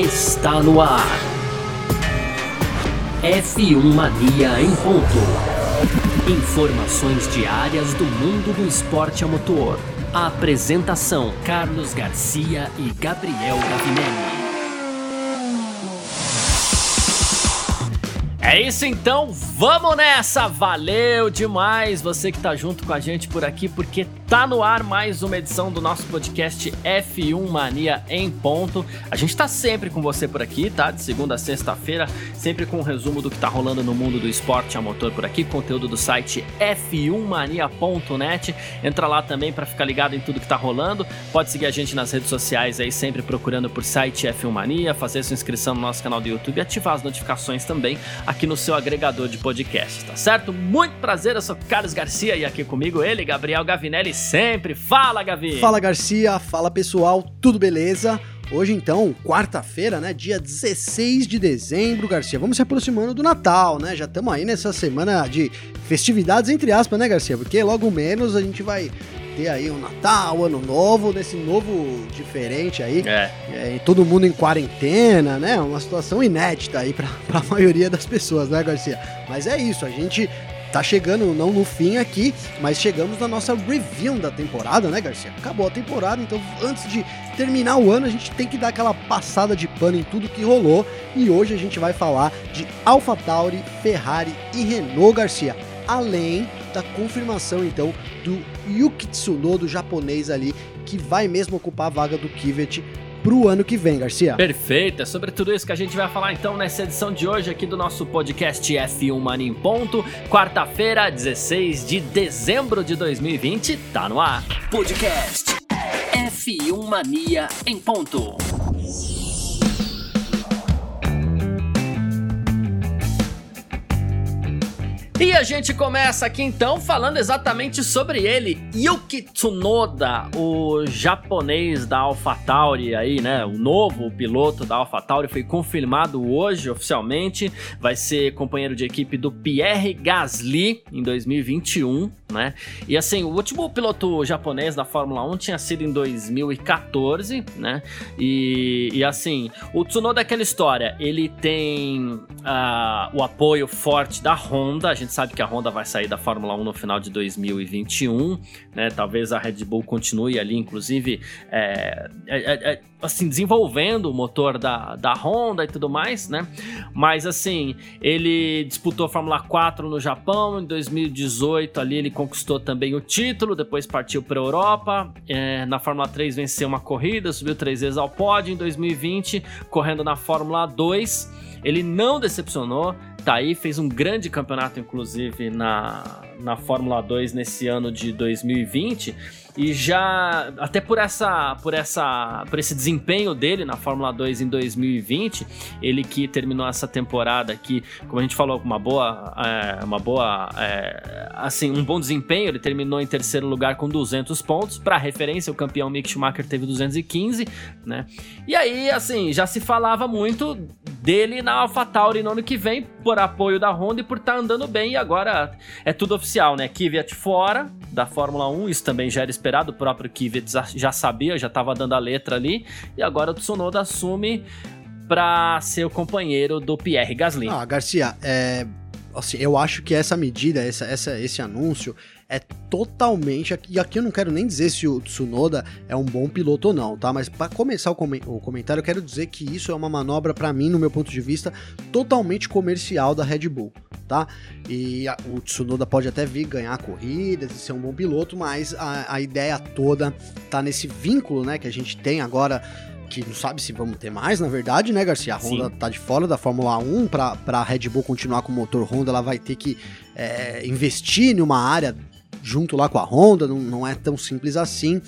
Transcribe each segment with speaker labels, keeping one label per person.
Speaker 1: está no ar. F1 Mania em ponto. Informações diárias do mundo do esporte a motor. A apresentação: Carlos Garcia e Gabriel Gavinelli. É isso então, vamos nessa! Valeu demais você que tá junto com a gente por aqui, porque Tá no ar mais uma edição do nosso podcast F1 Mania em ponto. A gente tá sempre com você por aqui, tá? De segunda a sexta-feira, sempre com um resumo do que tá rolando no mundo do esporte a motor por aqui, conteúdo do site f1mania.net. Entra lá também para ficar ligado em tudo que tá rolando. Pode seguir a gente nas redes sociais aí, sempre procurando por site F1 Mania, fazer sua inscrição no nosso canal do YouTube e ativar as notificações também aqui no seu agregador de podcast, tá certo? Muito prazer, eu sou Carlos Garcia e aqui comigo ele, Gabriel Gavinelli sempre. Fala, Gavi!
Speaker 2: Fala, Garcia. Fala, pessoal. Tudo beleza? Hoje, então, quarta-feira, né? Dia 16 de dezembro, Garcia. Vamos se aproximando do Natal, né? Já estamos aí nessa semana de festividades, entre aspas, né, Garcia? Porque logo menos a gente vai ter aí o Natal, Ano Novo, desse novo diferente aí. É. é todo mundo em quarentena, né? Uma situação inédita aí para a maioria das pessoas, né, Garcia? Mas é isso, a gente tá chegando, não no fim aqui, mas chegamos na nossa review da temporada, né, Garcia? Acabou a temporada, então antes de terminar o ano, a gente tem que dar aquela passada de pano em tudo que rolou. E hoje a gente vai falar de AlphaTauri, Ferrari e Renault Garcia. Além da confirmação, então, do Yuki Tsunoda, japonês ali, que vai mesmo ocupar a vaga do Kivet pro ano que vem, Garcia.
Speaker 1: Perfeito, é sobre tudo isso que a gente vai falar então nessa edição de hoje aqui do nosso podcast F1 Mania em Ponto. Quarta-feira, 16 de dezembro de 2020, tá no ar. Podcast F1 Mania em Ponto. E a gente começa aqui então falando exatamente sobre ele, Yuki Tsunoda, o japonês da AlphaTauri aí, né? O novo piloto da AlphaTauri foi confirmado hoje oficialmente, vai ser companheiro de equipe do Pierre Gasly em 2021, né? E assim, o último piloto japonês da Fórmula 1 tinha sido em 2014, né? E, e assim, o Tsunoda é aquela história, ele tem uh, o apoio forte da Honda, a gente gente sabe que a Honda vai sair da Fórmula 1 no final de 2021, né? Talvez a Red Bull continue ali, inclusive, é, é, é, assim, desenvolvendo o motor da, da Honda e tudo mais, né? Mas assim, ele disputou a Fórmula 4 no Japão, em 2018 ali ele conquistou também o título, depois partiu para a Europa, é, na Fórmula 3 venceu uma corrida, subiu três vezes ao pódio, em 2020 correndo na Fórmula 2, ele não decepcionou, tá aí, fez um grande campeonato, inclusive, na, na Fórmula 2 nesse ano de 2020 e já até por essa por essa por esse desempenho dele na Fórmula 2 em 2020, ele que terminou essa temporada aqui, como a gente falou, com uma boa é, uma boa é, assim, um bom desempenho, ele terminou em terceiro lugar com 200 pontos, para referência, o campeão Mick Schumacher teve 215, né? E aí, assim, já se falava muito dele na AlphaTauri no ano que vem por apoio da Honda e por estar tá andando bem e agora é tudo oficial, né? Kvyat fora da Fórmula 1, isso também já era esperado, o próprio Kvyat já sabia, já estava dando a letra ali, e agora o Tsunoda assume para ser o companheiro do Pierre Gasly.
Speaker 2: Ah, Garcia, é, assim, eu acho que essa medida, essa, essa, esse anúncio é totalmente. E aqui eu não quero nem dizer se o Tsunoda é um bom piloto ou não, tá? Mas para começar o, com o, comentário, eu quero dizer que isso é uma manobra, para mim, no meu ponto de vista, totalmente comercial da Red Bull, tá? E a, o Tsunoda pode até vir ganhar corridas e ser um bom piloto, mas a, a ideia toda tá nesse vínculo, né, que a gente tem agora que não sabe se vamos ter mais, na verdade, né, Garcia? A Honda Sim. tá de fora da Fórmula 1, para a Red Bull continuar com o motor Honda, ela vai ter que é, investir em uma área junto lá com a Honda, não, não é tão simples assim.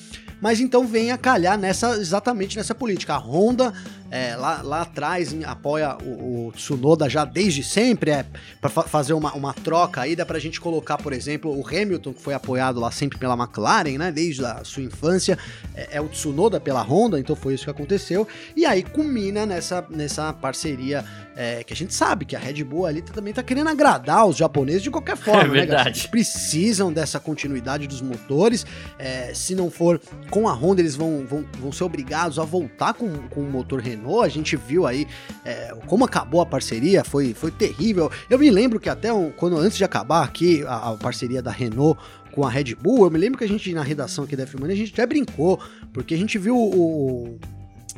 Speaker 2: Mas então vem a calhar nessa exatamente nessa política. A Honda é, lá, lá atrás apoia o, o, Tsunoda já desde sempre, é para fa fazer uma, uma troca aí, dá pra gente colocar, por exemplo, o Hamilton, que foi apoiado lá sempre pela McLaren, né, desde a sua infância, é, é o Tsunoda pela Honda, então foi isso que aconteceu, e aí culmina nessa, nessa parceria é, que a gente sabe que a Red Bull ali também tá querendo agradar os japoneses de qualquer forma, é
Speaker 1: né, verdade.
Speaker 2: Eles precisam dessa continuidade dos motores, é, se não for com a Honda eles vão, vão, vão ser obrigados a voltar com, com o motor Renault. A gente viu aí é, como acabou a parceria, foi, foi terrível. Eu me lembro que até um, quando antes de acabar aqui a, a, parceria da Renault com a Red Bull, eu me lembro que a gente na redação aqui da F1 a gente até brincou, porque a gente viu o,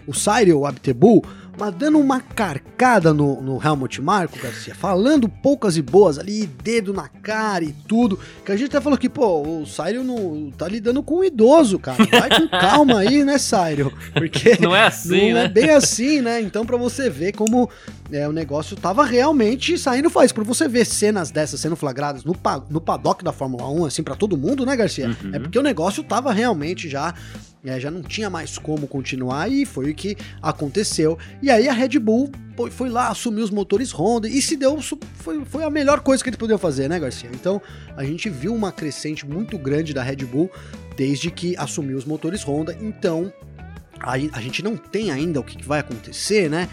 Speaker 2: o Cyril Abtebu mas dando uma carcada no, no Helmut Marco, Garcia, falando poucas e boas ali, dedo na cara e tudo, que a gente até falou que, pô, o Cyril não tá lidando com um idoso, cara, vai com calma aí, né, Cyril?
Speaker 1: Porque não é assim,
Speaker 2: não
Speaker 1: é
Speaker 2: né? é bem assim, né? Então, para você ver como é, o negócio tava realmente saindo faz. Pra você ver cenas dessas sendo flagradas no, no paddock da Fórmula 1, assim, para todo mundo, né, Garcia? Uhum. É porque o negócio tava realmente já é, já não tinha mais como continuar e foi o que aconteceu. E aí a Red Bull foi lá, assumiu os motores Honda e se deu. Foi, foi a melhor coisa que eles podiam fazer, né, Garcia? Então a gente viu uma crescente muito grande da Red Bull desde que assumiu os motores Honda. Então a, a gente não tem ainda o que, que vai acontecer, né?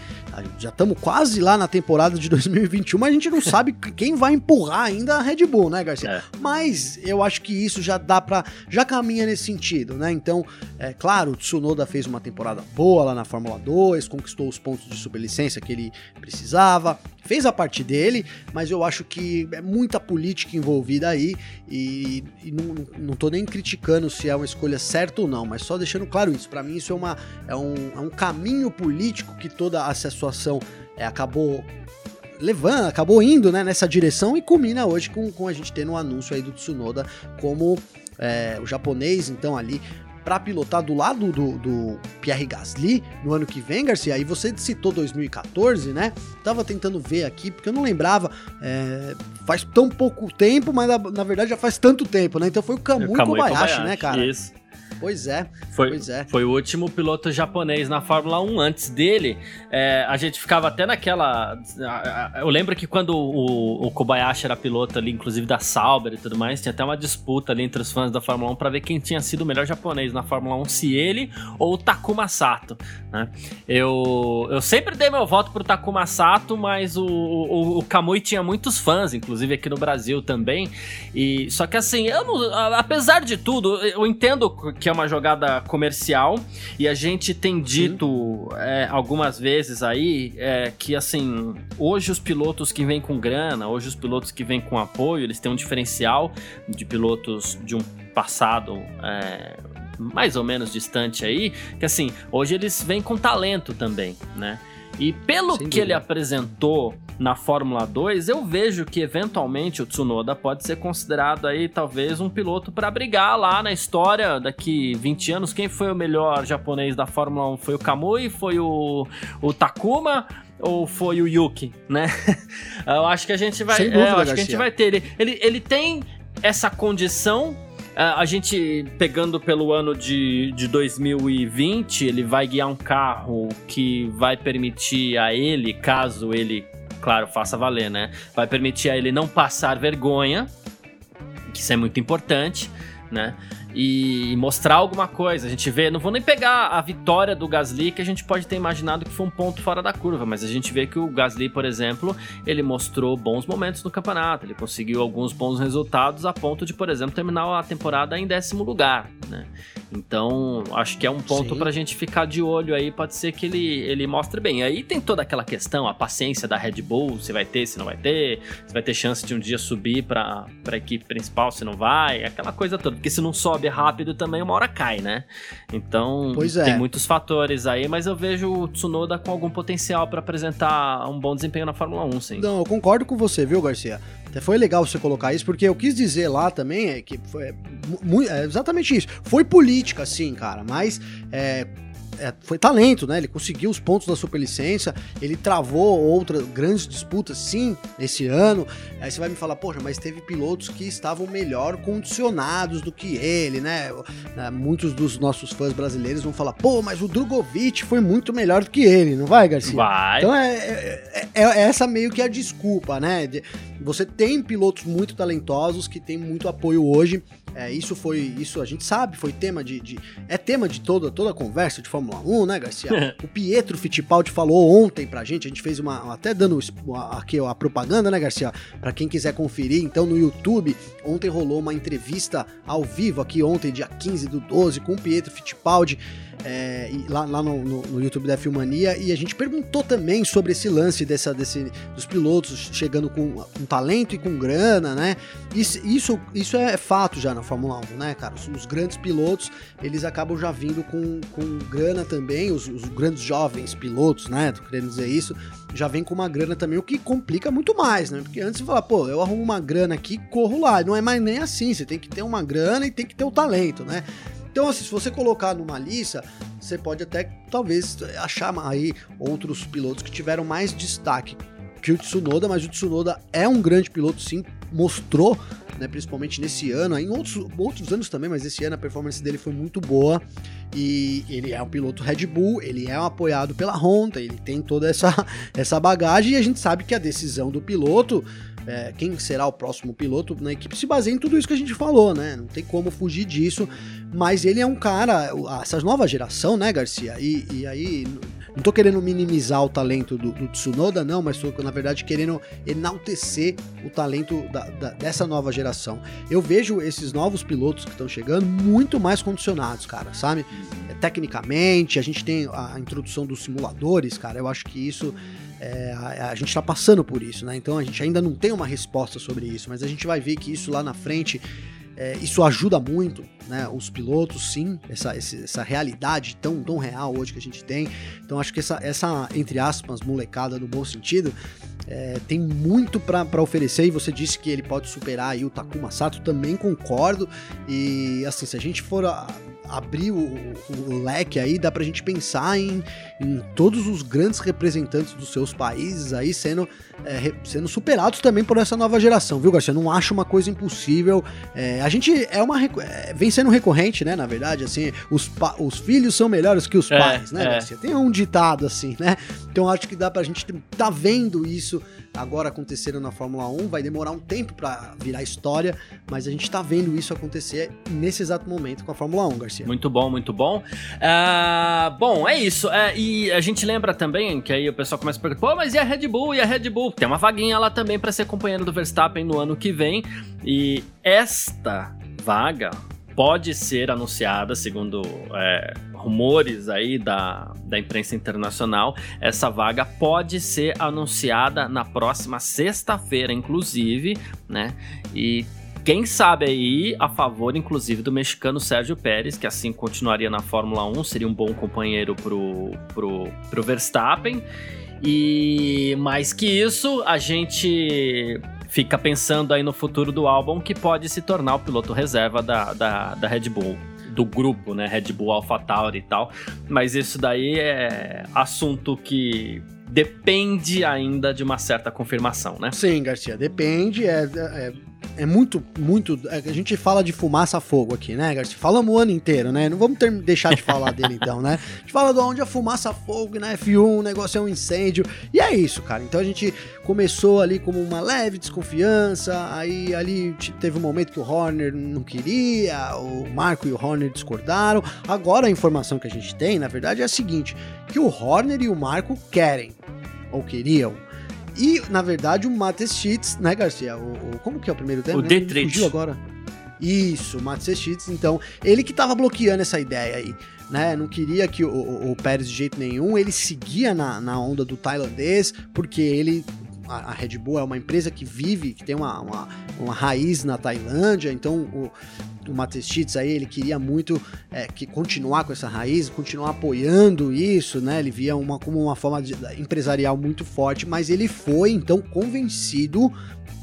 Speaker 2: Já estamos quase lá na temporada de 2021, mas a gente não sabe quem vai empurrar ainda a Red Bull, né, Garcia? É. Mas eu acho que isso já dá para já caminha nesse sentido, né? Então, é claro, o Tsunoda fez uma temporada boa lá na Fórmula 2, conquistou os pontos de superlicença que ele precisava, fez a parte dele, mas eu acho que é muita política envolvida aí e, e não, não tô nem criticando se é uma escolha certa ou não, mas só deixando claro isso. Para mim, isso é, uma, é, um, é um caminho político que toda essa situação é, acabou levando, acabou indo né, nessa direção e culmina hoje com, com a gente tendo um anúncio aí do Tsunoda como é, o japonês, então ali para pilotar do lado do, do, Pierre Gasly no ano que vem, Garcia. Aí você citou 2014, né? Tava tentando ver aqui, porque eu não lembrava. É, faz tão pouco tempo, mas na, na, verdade já faz tanto tempo, né? Então foi o Kamui, o Kamui Kobayashi, Kobayashi, né, cara?
Speaker 1: Isso.
Speaker 2: Pois é.
Speaker 1: Foi,
Speaker 2: pois é.
Speaker 1: foi o último piloto japonês na Fórmula 1. Antes dele, é, a gente ficava até naquela. Eu lembro que quando o, o, Kobayashi era piloto ali, inclusive da Sauber e tudo mais, tinha até uma disputa ali entre os fãs da Fórmula 1 para ver quem tinha sido o melhor japonês na Fórmula 1, se ele ou o Takuma Sato. Né? Eu, eu sempre dei meu voto pro Takuma Sato, mas o, o, o Kamui tinha muitos fãs, inclusive aqui no Brasil também. E só que assim, eu não, apesar de tudo, eu entendo que é uma jogada comercial e a gente tem dito é, algumas vezes aí é, que assim hoje os pilotos que vêm com grana, hoje os pilotos que vêm com apoio, eles têm um diferencial de pilotos de um passado é, mais ou menos distante aí, que assim, hoje eles vêm com talento também, né? E pelo Sem que dúvida. ele apresentou na Fórmula 2, eu vejo que eventualmente o Tsunoda pode ser considerado aí talvez um piloto para brigar lá na história daqui 20 anos. Quem foi o melhor japonês da Fórmula 1? Foi o Kamui? Foi o, o Takuma? Ou foi o Yuki, né? eu acho que a gente vai, dúvida, é, acho Garcia. que a gente vai ter. Ele, ele, ele tem essa condição a gente, pegando pelo ano de, de 2020, ele vai guiar um carro que vai permitir a ele, caso ele, claro, faça valer, né? Vai permitir a ele não passar vergonha, que isso é muito importante, né? E mostrar alguma coisa. A gente vê, não vou nem pegar a vitória do Gasly, que a gente pode ter imaginado que foi um ponto fora da curva, mas a gente vê que o Gasly, por exemplo, ele mostrou bons momentos no campeonato, ele conseguiu alguns bons resultados a ponto de, por exemplo, terminar a temporada em décimo lugar, né? Então, acho que é um ponto para a gente ficar de olho aí, pode ser que ele, ele mostre bem. Aí tem toda aquela questão, a paciência da Red Bull, se vai ter, se não vai ter, se vai ter chance de um dia subir para a equipe principal, se não vai, aquela coisa toda, porque se não sobe sobe rápido também, uma hora cai, né? Então, é. tem muitos fatores aí, mas eu vejo o Tsunoda com algum potencial para apresentar um bom desempenho na Fórmula 1, sim.
Speaker 2: Não, eu concordo com você, viu, Garcia? Até foi legal você colocar isso, porque eu quis dizer lá também é que foi é, é exatamente isso. Foi política, sim, cara, mas é, é, foi talento, né? Ele conseguiu os pontos da superlicença, ele travou outras grandes disputas, sim, esse ano. Aí você vai me falar, poxa, mas teve pilotos que estavam melhor condicionados do que ele, né? né? Muitos dos nossos fãs brasileiros vão falar, pô, mas o Drogovic foi muito melhor do que ele, não vai, Garcia?
Speaker 1: Vai.
Speaker 2: Então é, é, é, é essa meio que a desculpa, né? Você tem pilotos muito talentosos que têm muito apoio hoje É, isso foi, isso a gente sabe, foi tema de, de é tema de toda toda a conversa de Fórmula 1, né, Garcia? o Pietro Fittipaldi falou ontem pra gente, a gente fez uma até dando aqui a propaganda, né, Garcia? Para quem quiser conferir, então no YouTube, ontem rolou uma entrevista ao vivo aqui ontem, dia 15 do 12, com o Pietro Fittipaldi é, lá, lá no, no, no, YouTube da Filmania e a gente perguntou também sobre esse lance dessa, desse, dos pilotos chegando com, com talento e com grana, né? Isso, isso, isso é fato já na Fórmula 1, né, cara? Os, os grandes pilotos, eles acabam já vindo com, com grana também, os, os grandes jovens pilotos, né? Tô querendo dizer isso, já vem com uma grana também, o que complica muito mais, né? Porque antes você fala, pô, eu arrumo uma grana aqui, corro lá. Não é mais nem assim, você tem que ter uma grana e tem que ter o talento, né? Então, assim, se você colocar numa lista, você pode até talvez achar aí outros pilotos que tiveram mais destaque que o Tsunoda, mas o Tsunoda é um grande piloto, sim, mostrou, né, principalmente nesse ano, em outros, outros anos também, mas esse ano a performance dele foi muito boa. E ele é um piloto Red Bull, ele é apoiado pela Honda, ele tem toda essa, essa bagagem e a gente sabe que a decisão do piloto é, quem será o próximo piloto na equipe se baseia em tudo isso que a gente falou, né? Não tem como fugir disso. Mas ele é um cara, essa nova geração, né, Garcia? E, e aí, não tô querendo minimizar o talento do, do, Tsunoda, não, mas tô, na verdade, querendo enaltecer o talento da, da, dessa nova geração. Eu vejo esses novos pilotos que estão chegando muito mais condicionados, cara, sabe? É, tecnicamente, a gente tem a introdução dos simuladores, cara, eu acho que isso é, a, a, gente está passando por isso, né? Então a gente ainda não tem uma resposta sobre isso, mas a gente vai ver que isso lá na frente, é, isso ajuda muito, né? Os pilotos, sim, essa, essa realidade tão, tão real hoje que a gente tem. Então acho que essa, essa entre aspas, molecada no bom sentido, é, tem muito para oferecer. E você disse que ele pode superar aí o Takuma Sato, também concordo. E assim, se a gente for a, abrir o, o, leque aí, dá pra gente pensar em, em todos os grandes representantes dos seus países aí sendo, é, sendo superados também por essa nova geração, viu, Garcia? Não acho uma coisa impossível. É, a gente é uma. É, vem sendo recorrente, né? Na verdade, assim, os, os filhos são melhores que os é, pais, né, é. Garcia? Tem um ditado assim, né? Então acho que dá pra gente tá vendo isso agora acontecendo na Fórmula 1. Vai demorar um tempo para virar história, mas a gente tá vendo isso acontecer nesse exato momento com a Fórmula 1, Garcia.
Speaker 1: Muito bom, muito bom. Uh, bom, é isso. Uh, e a gente lembra também que aí o pessoal começa a perguntar: pô, mas e a Red Bull? E a Red Bull? Tem uma vaguinha lá também para ser companheiro do Verstappen no ano que vem. E esta vaga pode ser anunciada, segundo é, rumores aí da, da imprensa internacional, essa vaga pode ser anunciada na próxima sexta-feira, inclusive, né? E quem sabe aí a favor, inclusive, do mexicano Sérgio Pérez, que assim continuaria na Fórmula 1, seria um bom companheiro pro, pro, pro Verstappen. E mais que isso, a gente fica pensando aí no futuro do álbum que pode se tornar o piloto reserva da, da, da Red Bull do grupo, né? Red Bull, AlphaTauri e tal. Mas isso daí é assunto que depende ainda de uma certa confirmação, né?
Speaker 2: Sim, Garcia, depende. É, é, é muito, muito. É, a gente fala de fumaça a fogo aqui, né, Garcia? Falamos o ano inteiro, né? Não vamos ter, deixar de falar dele então, né? A gente fala de onde a fumaça a fogo na F1, o negócio é um incêndio. E é isso, cara. Então a gente começou ali como uma leve desconfiança, aí ali teve um momento que o Horner não queria, o Marco e o Horner discordaram. Agora a informação que a gente tem, na verdade, é a seguinte: que o Horner e o Marco querem, ou queriam, e, na verdade, o Matheus Schitz, né, Garcia? O, o, como que é o primeiro dele?
Speaker 1: O Dietrich.
Speaker 2: Fugiu agora. Isso, o Matheus Schitz, então, ele que tava bloqueando essa ideia aí, né? Não queria que o, o, o Pérez de jeito nenhum, ele seguia na, na onda do tailandês, porque ele a, Red Bull é uma empresa que vive, que tem uma, uma, uma raiz na Tailândia, então o, o Matestitz aí, ele queria muito é, que continuar com essa raiz, continuar apoiando isso, né? Ele via uma, como uma forma de, empresarial muito forte, mas ele foi então convencido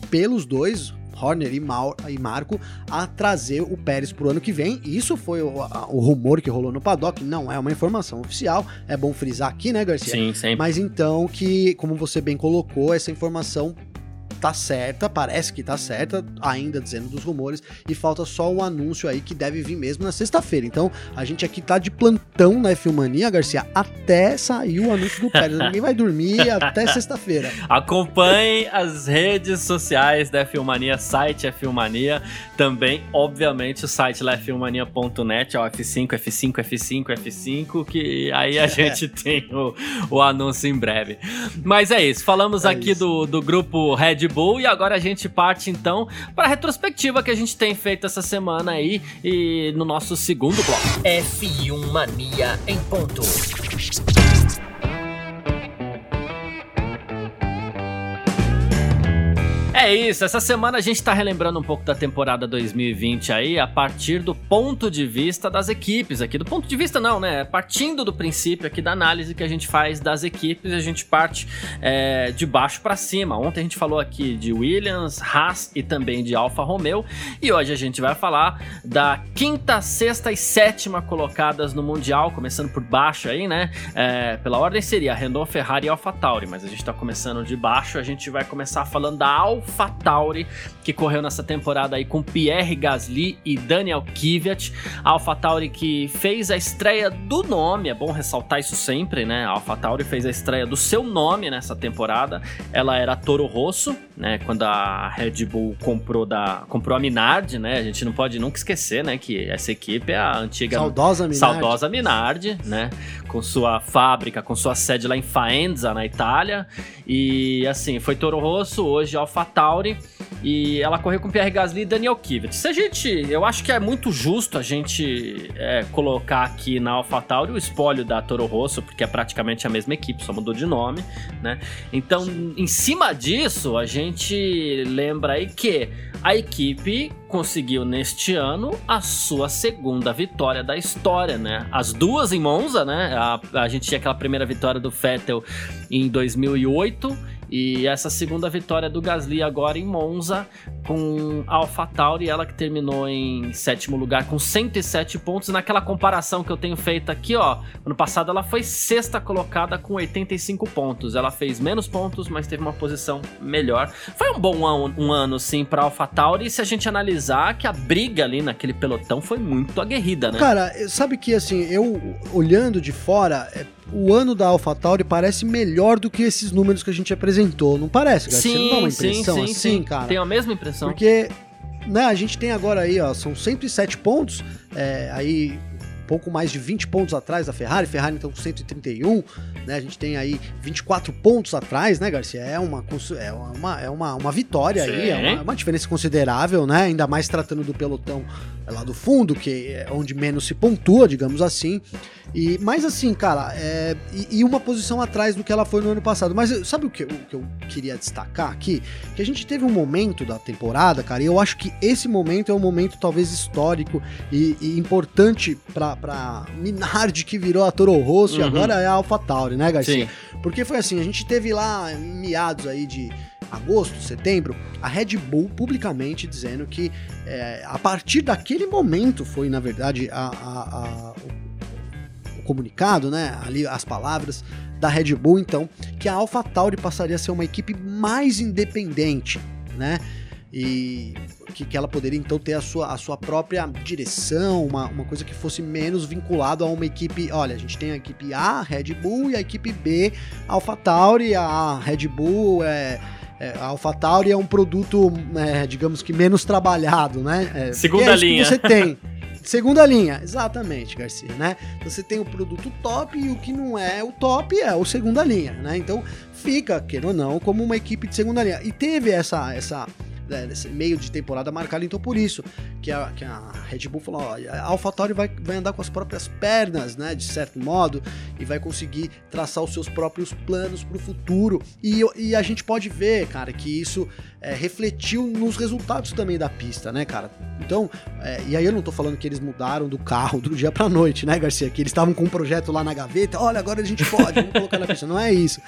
Speaker 2: pelos dois, Horner e, Mal, e Marco a trazer o Pérez pro ano que vem. Isso foi o, a, o, rumor que rolou no paddock, não é uma informação oficial, é bom frisar aqui, né, Garcia?
Speaker 1: Sim, sempre.
Speaker 2: Mas então que, como você bem colocou, essa informação tá certa, parece que tá certa, ainda dizendo dos rumores, e falta só o anúncio aí que deve vir mesmo na sexta-feira. Então, a gente aqui tá de plantão na Filmania, Garcia, até sair o anúncio do Pérez. Ninguém vai dormir até sexta-feira.
Speaker 1: Acompanhe as redes sociais da Filmania, site é Filmania, também, obviamente, o site lá é filmania.net, é o F5, F5, F5, F5, que aí a gente tem o, o anúncio em breve. Mas é isso, falamos é aqui isso. Do, do grupo Red Bull e agora a gente parte então para a retrospectiva que a gente tem feito essa semana aí e no nosso segundo bloco.
Speaker 3: F1 Mania em ponto.
Speaker 1: É isso, essa semana a gente tá relembrando um pouco da temporada 2020 aí, a partir do ponto de vista das equipes aqui. Do ponto de vista não, né? Partindo do princípio aqui da análise que a gente faz das equipes, a gente parte é, de baixo para cima. Ontem a gente falou aqui de Williams, Haas e também de Alfa Romeo. E hoje a gente vai falar da quinta, sexta e sétima colocadas no Mundial, começando por baixo aí, né? É, pela ordem seria Renault, Ferrari e Alfa Tauri, mas a gente tá começando de baixo, a gente vai começar falando da Alfa AlphaTauri, que correu nessa temporada aí com Pierre Gasly e Daniel Kvyat. A AlphaTauri que fez a estreia do nome, é bom ressaltar isso sempre, né? A AlphaTauri fez a estreia do seu nome nessa temporada. Ela era Toro Rosso, né? Quando a Red Bull comprou da comprou a Minardi, né? A gente não pode nunca esquecer, né, que essa equipe é a antiga
Speaker 2: saudosa Minardi,
Speaker 1: saudosa Minardi né? Com sua fábrica, com sua sede lá em Faenza, na Itália. E assim, foi Toro Rosso, hoje AlphaTauri. E ela correu com Pierre Gasly e Daniel Kvyat. Se a gente, eu acho que é muito justo a gente é, colocar aqui na AlphaTauri o espólio da Toro Rosso, porque é praticamente a mesma equipe, só mudou de nome, né? Então, em cima disso, a gente lembra aí que a equipe conseguiu neste ano a sua segunda vitória da história, né? As duas em Monza, né? A, a gente tinha aquela primeira vitória do Vettel em 2008 e essa segunda vitória do Gasly agora em Monza com a AlphaTauri, ela que terminou em sétimo lugar com 107 pontos. Naquela comparação que eu tenho feito aqui, ó, ano passado ela foi sexta colocada com 85 pontos. Ela fez menos pontos, mas teve uma posição melhor. Foi um bom ano, um ano sim para AlphaTauri. E se a gente analisar que a briga ali naquele pelotão foi muito aguerrida, né?
Speaker 2: Cara, sabe que assim, eu olhando de fora, é, o ano da AlphaTauri parece melhor do que esses números que a gente apresentou, não parece?
Speaker 1: Cara? Sim, Você não dá uma impressão sim, sim, assim, sim. cara? Tenho a mesma impressão.
Speaker 2: Porque né, a gente tem agora aí, ó, são 107 pontos, é, aí pouco mais de 20 pontos atrás da Ferrari, Ferrari então com 131, né? A gente tem aí 24 pontos atrás, né, Garcia? É uma, é uma, é uma, uma vitória Sim. aí, é uma, uma, diferença considerável, né? Ainda mais tratando do pelotão lá do fundo, que é onde menos se pontua, digamos assim. E, mas assim, cara, é, e, e, uma posição atrás do que ela foi no ano passado. Mas sabe o que, o que eu queria destacar aqui? Que a gente teve um momento da temporada, cara, e eu acho que esse momento é um momento talvez histórico e, e importante pra, pra Minardi, que virou a Toro Rosso uhum. e agora é a AlphaTauri, né, Garcia? Sim. Porque foi assim, a gente teve lá meados aí de agosto, setembro, a Red Bull publicamente dizendo que é, a partir daquele momento foi, na verdade, a, a, a, o comunicado, né? Ali as palavras da Red Bull, então, que a AlphaTauri passaria a ser uma equipe mais independente, né? E que, que ela poderia então ter a sua, a sua própria direção, uma, uma coisa que fosse menos vinculado a uma equipe. Olha, a gente tem a equipe A, Red Bull, e a equipe B, AlphaTauri. A Red Bull é, é, a AlphaTauri é um produto, é, digamos que menos trabalhado, né?
Speaker 1: É, Segunda
Speaker 2: é
Speaker 1: linha.
Speaker 2: você tem. Segunda linha, exatamente, Garcia, né? Você tem o produto top e o que não é o top é o segunda linha, né? Então fica, queira ou não, como uma equipe de segunda linha. E teve essa, essa meio de temporada marcado então por isso, que a, que a Red Bull falou, ó, a AlphaTauri vai, vai andar com as próprias pernas, né, de certo modo, e vai conseguir traçar os seus próprios planos para o futuro, e, e a gente pode ver, cara, que isso é, refletiu nos resultados também da pista, né, cara? Então, é, e aí eu não tô falando que eles mudaram do carro do dia pra noite, né, Garcia? Que eles estavam com um projeto lá na gaveta, olha, agora a gente pode, vamos colocar na pista. Não é isso.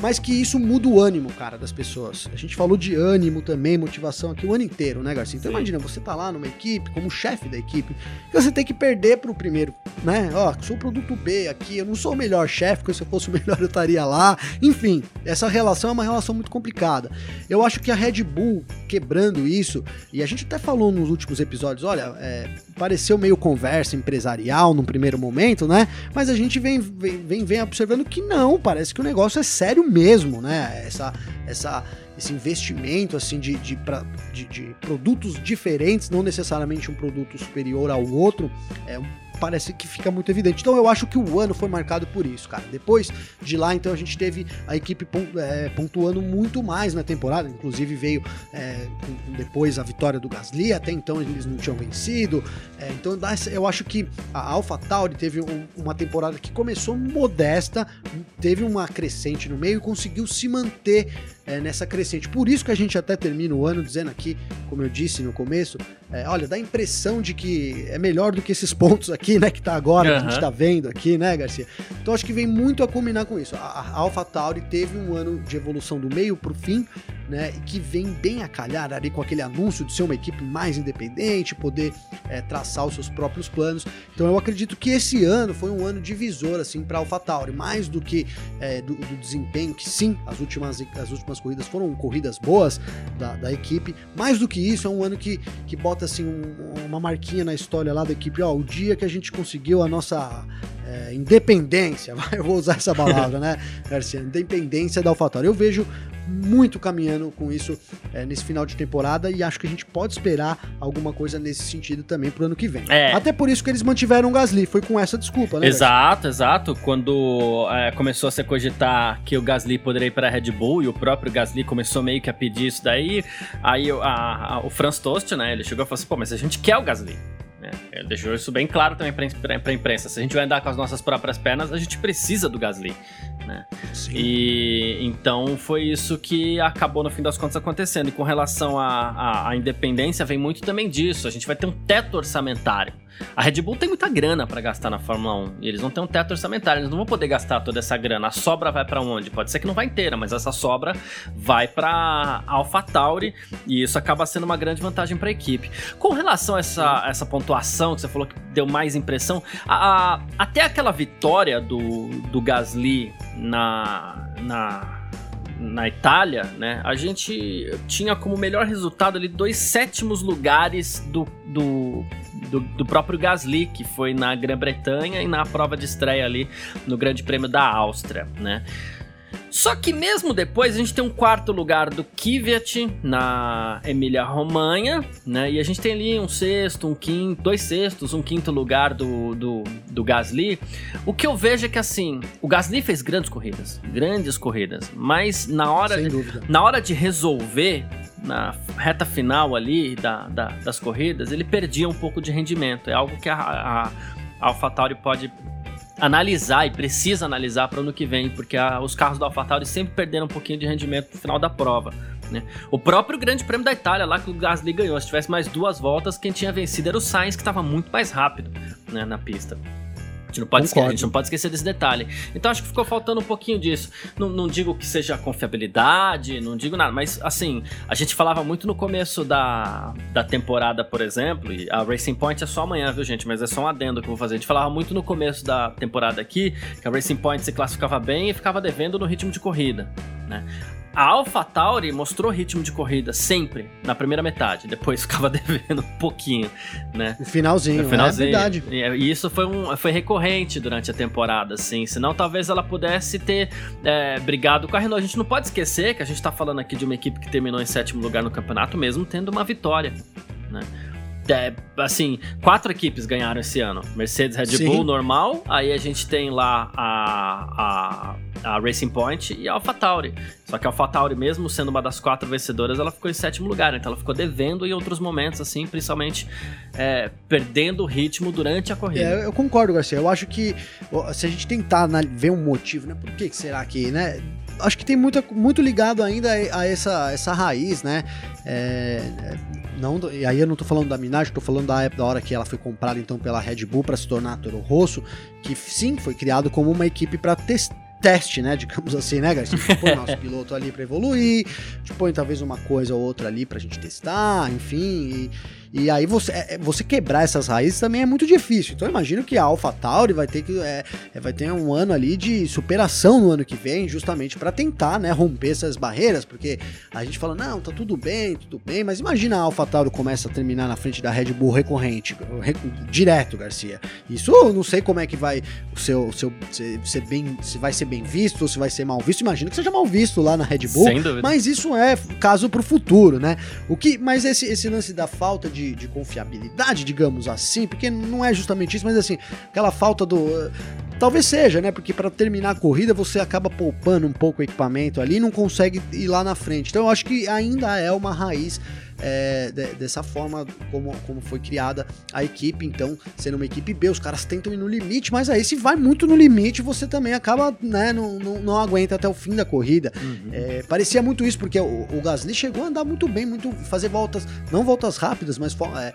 Speaker 2: mas que isso muda o ânimo, cara, das pessoas. A gente falou de ânimo também, motivação aqui o ano inteiro, né, Garcia? Então
Speaker 1: Sim.
Speaker 2: imagina, você tá lá numa equipe, como chefe da equipe, e você tem que perder pro primeiro, né? Ó, sou produto B aqui, eu não sou o melhor chefe, porque se eu fosse o melhor eu estaria lá. Enfim, essa relação é uma relação muito complicada. Eu acho que a Red Bull quebrando isso, e a gente até falou nos últimos episódios, olha, é, pareceu meio conversa empresarial num primeiro momento, né? Mas a gente vem, vem, vem, vem observando que não, parece que o negócio é sério mesmo, né? Essa, essa, esse investimento assim de, de, de, de produtos diferentes, não necessariamente um produto superior ao outro, é parece que fica muito evidente. Então eu acho que o ano foi marcado por isso, cara. Depois de lá, então a gente teve a equipe é, pontuando muito mais na temporada, inclusive veio é, depois a vitória do Gasly, até então eles não tinham vencido. É, então eu acho que a AlphaTauri teve um, uma temporada que começou modesta, teve uma crescente no meio e conseguiu se manter é, nessa crescente. Por isso que a gente até termina o ano dizendo aqui, como eu disse no começo, é, olha, dá a impressão de que é melhor do que esses pontos aqui, né, que tá agora, uhum. que a gente tá vendo aqui, né, Garcia? Então acho que vem muito a combinar com isso. A, a AlphaTauri teve um ano de evolução do meio pro fim, né, e que vem bem a calhar ali com aquele anúncio de ser uma equipe mais independente, poder é, traçar os seus próprios planos. Então eu acredito que esse ano foi um ano divisor assim para AlphaTauri, mais do que é, do, do, desempenho, que sim, as últimas, as últimas corridas foram corridas boas da, da, equipe. Mais do que isso, é um ano que, que bota assim um, uma marquinha na história lá da equipe, ó, o dia que a gente conseguiu a nossa é, independência, eu vou usar essa palavra, né, Garcia? Independência da AlphaTauri. Eu vejo muito caminhando com isso é, nesse final de temporada e acho que a gente pode esperar alguma coisa nesse sentido também pro ano que vem.
Speaker 1: É.
Speaker 2: Até por isso que eles mantiveram o Gasly, foi com essa desculpa, né?
Speaker 1: Exato, exato. Quando é, começou a se cogitar que o Gasly poderia ir para a Red Bull e o próprio Gasly começou meio que a pedir isso daí, aí a, a, o Franz Tost, né, ele chegou e falou assim, pô, mas a gente quer o Gasly. Né? Ele deixou isso bem claro também para a imprensa. Se a gente vai andar com as nossas próprias pernas, a gente precisa do Gasly. Né? E então foi isso que acabou no fim das contas acontecendo. E com relação à independência, vem muito também disso. A gente vai ter um teto orçamentário. A Red Bull tem muita grana para gastar na Fórmula 1 e eles não têm um teto orçamentário, eles não vão poder gastar toda essa grana. A sobra vai para onde? Pode ser que não vai inteira, mas essa sobra vai para AlphaTauri e isso acaba sendo uma grande vantagem para a equipe. Com relação a essa, essa pontuação que você falou que deu mais impressão, a, a, até aquela vitória do, do Gasly na, na na Itália, né, a gente tinha como melhor resultado ali dois sétimos lugares do, do, do, do próprio Gasly, que foi na Grã-Bretanha e na prova de estreia ali no Grande Prêmio da Áustria, né. Só que mesmo depois a gente tem um quarto lugar do Kvyat na Emília-Romanha, né? E a gente tem ali um sexto, um quinto, dois sextos, um quinto lugar do, do, do Gasly. O que eu vejo é que assim, o Gasly fez grandes corridas, grandes corridas, mas na hora, na hora de resolver, na reta final ali da, da, das corridas, ele perdia um pouco de rendimento. É algo que a, a, a AlphaTauri pode analisar e precisa analisar para o ano que vem, porque a, os carros da AlphaTauri sempre perderam um pouquinho de rendimento no final da prova. Né? O próprio Grande Prêmio da Itália, lá que o Gasly ganhou, se tivesse mais duas voltas, quem tinha vencido era o Sainz, que estava muito mais rápido né, na pista. A gente, não pode esquecer, a gente não pode esquecer desse detalhe. Então acho que ficou faltando um pouquinho disso. Não, não digo que seja confiabilidade, não digo nada, mas assim, a gente falava muito no começo da, da temporada, por exemplo, e a Racing Point é só amanhã, viu, gente? Mas é só um adendo que eu vou fazer. A gente falava muito no começo da temporada aqui que a Racing Point se classificava bem e ficava devendo no ritmo de corrida, né? A AlphaTauri mostrou ritmo de corrida sempre na primeira metade, depois ficava devendo um pouquinho, né?
Speaker 2: No finalzinho, no finalzinho. é verdade.
Speaker 1: E isso foi, um, foi recorrente durante a temporada, assim. Senão talvez ela pudesse ter é, brigado com a Renault. A gente não pode esquecer que a gente tá falando aqui de uma equipe que terminou em sétimo lugar no campeonato, mesmo tendo uma vitória, né? É, assim, quatro equipes ganharam esse ano. Mercedes, Red Sim. Bull, normal. Aí a gente tem lá a, a, a Racing Point e a AlphaTauri. Só que a AlphaTauri, mesmo sendo uma das quatro vencedoras, ela ficou em sétimo lugar. Então ela ficou devendo em outros momentos, assim, principalmente é, perdendo o ritmo durante a corrida.
Speaker 2: É, eu concordo, Garcia. Eu acho que se a gente tentar ver um motivo, né? Por que, que será que, né? Acho que tem muito, muito ligado ainda a essa, essa raiz, né? É, não, e aí eu não tô falando da Minardi, tô falando da, da hora que ela foi comprada então pela Red Bull para se tornar Toro Rosso, que sim, foi criado como uma equipe para testar teste, né? Digamos assim, né, Garcia? Gente põe nosso piloto ali para evoluir, gente põe talvez uma coisa ou outra ali pra gente testar, enfim. E, e aí você, é, você quebrar essas raízes também é muito difícil. Então eu imagino que a AlphaTauri vai ter que é, vai ter um ano ali de superação no ano que vem, justamente para tentar, né, romper essas barreiras, porque a gente fala, não, tá tudo bem, tudo bem, mas imagina a AlphaTauri começa a terminar na frente da Red Bull recorrente, direto, Garcia. Isso eu não sei como é que vai o seu, o seu ser bem, se vai ser bem visto ou se vai ser mal visto. Imagina que seja mal visto lá na Red Bull, mas isso é caso pro futuro, né? O que, mas esse, esse lance da falta de, de confiabilidade, digamos assim, porque não é justamente isso, mas assim, aquela falta do Talvez seja, né? Porque para terminar a corrida você acaba poupando um pouco o equipamento ali e não consegue ir lá na frente. Então eu acho que ainda é uma raiz é, de, dessa forma como, como foi criada a equipe. Então, sendo uma equipe B, os caras tentam ir no limite, mas aí se vai muito no limite, você também acaba, né, não, não, não aguenta até o fim da corrida. Uhum. É, parecia muito isso, porque o, o, Gasly chegou a andar muito bem, muito fazer voltas, não voltas rápidas, mas é,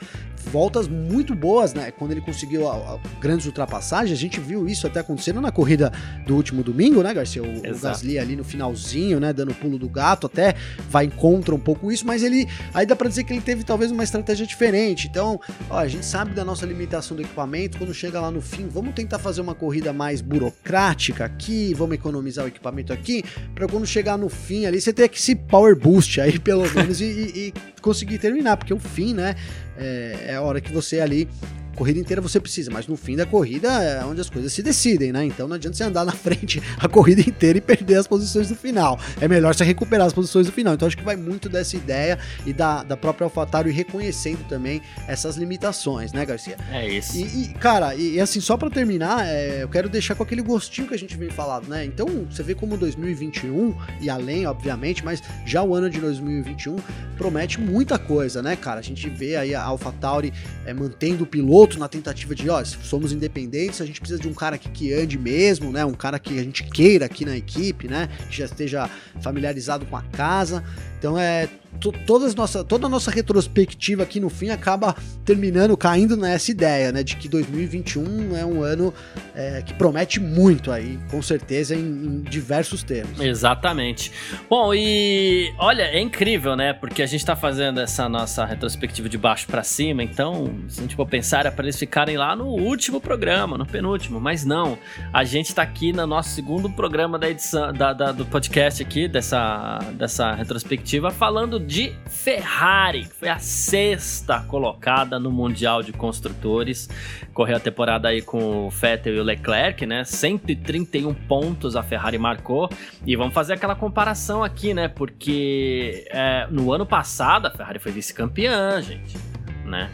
Speaker 2: voltas muito boas, né? Quando ele conseguiu a, a, grandes ultrapassagens, a gente viu isso até acontecendo na corrida do último domingo, né, Garcia? O, o Gasly ali no finalzinho, né, dando pulo do gato, até vai contra um pouco isso, mas ele aí dá para dizer que ele teve talvez uma estratégia diferente. Então, ó, a gente sabe da nossa limitação do equipamento, quando chega lá no fim, vamos tentar fazer uma corrida mais burocrática aqui, vamos economizar o equipamento aqui, para quando chegar no fim ali, você ter esse power boost aí pelo menos e, e, e conseguir terminar, porque o fim, né, é, é a hora que você ali corrida inteira você precisa, mas no fim da corrida é onde as coisas se decidem, né? Então não adianta você andar na frente a corrida inteira e perder as posições do final. É melhor você recuperar as posições do final. Então acho que vai muito dessa ideia e da, da própria AlphaTauri reconhecendo também essas limitações, né, Garcia?
Speaker 1: É isso.
Speaker 2: E, e cara, e, e, assim, só para terminar, é, eu quero deixar com aquele gostinho que a gente vem falando, né? Então você vê como 2021 e além, obviamente, mas já o ano de 2021 promete muita coisa, né, cara? A gente vê aí a AlphaTauri é, mantendo o piloto outro na tentativa de, ó, somos independentes, a gente precisa de um cara aqui que ande mesmo, né? Um cara que a gente queira aqui na equipe, né? Que já esteja familiarizado com a casa. Então é todas nossa, toda a nossa retrospectiva aqui no fim acaba terminando caindo nessa ideia, né, de que 2021 é um ano é, que promete muito aí, com certeza, em, em, diversos termos.
Speaker 1: Exatamente. Bom, e olha, é incrível, né, porque a gente tá fazendo essa nossa retrospectiva de baixo para cima, então, se a gente for pensar, era para eles ficarem lá no último programa, no penúltimo, mas não, a gente tá aqui no nosso segundo programa da edição, da, da do podcast aqui, dessa, dessa retrospectiva, falando de Ferrari, que foi a sexta colocada no Mundial de Construtores. Correu a temporada aí com o Vettel e o Leclerc, né? 131 pontos a Ferrari marcou. E vamos fazer aquela comparação aqui, né? Porque é, no ano passado a Ferrari foi vice-campeã, gente, né?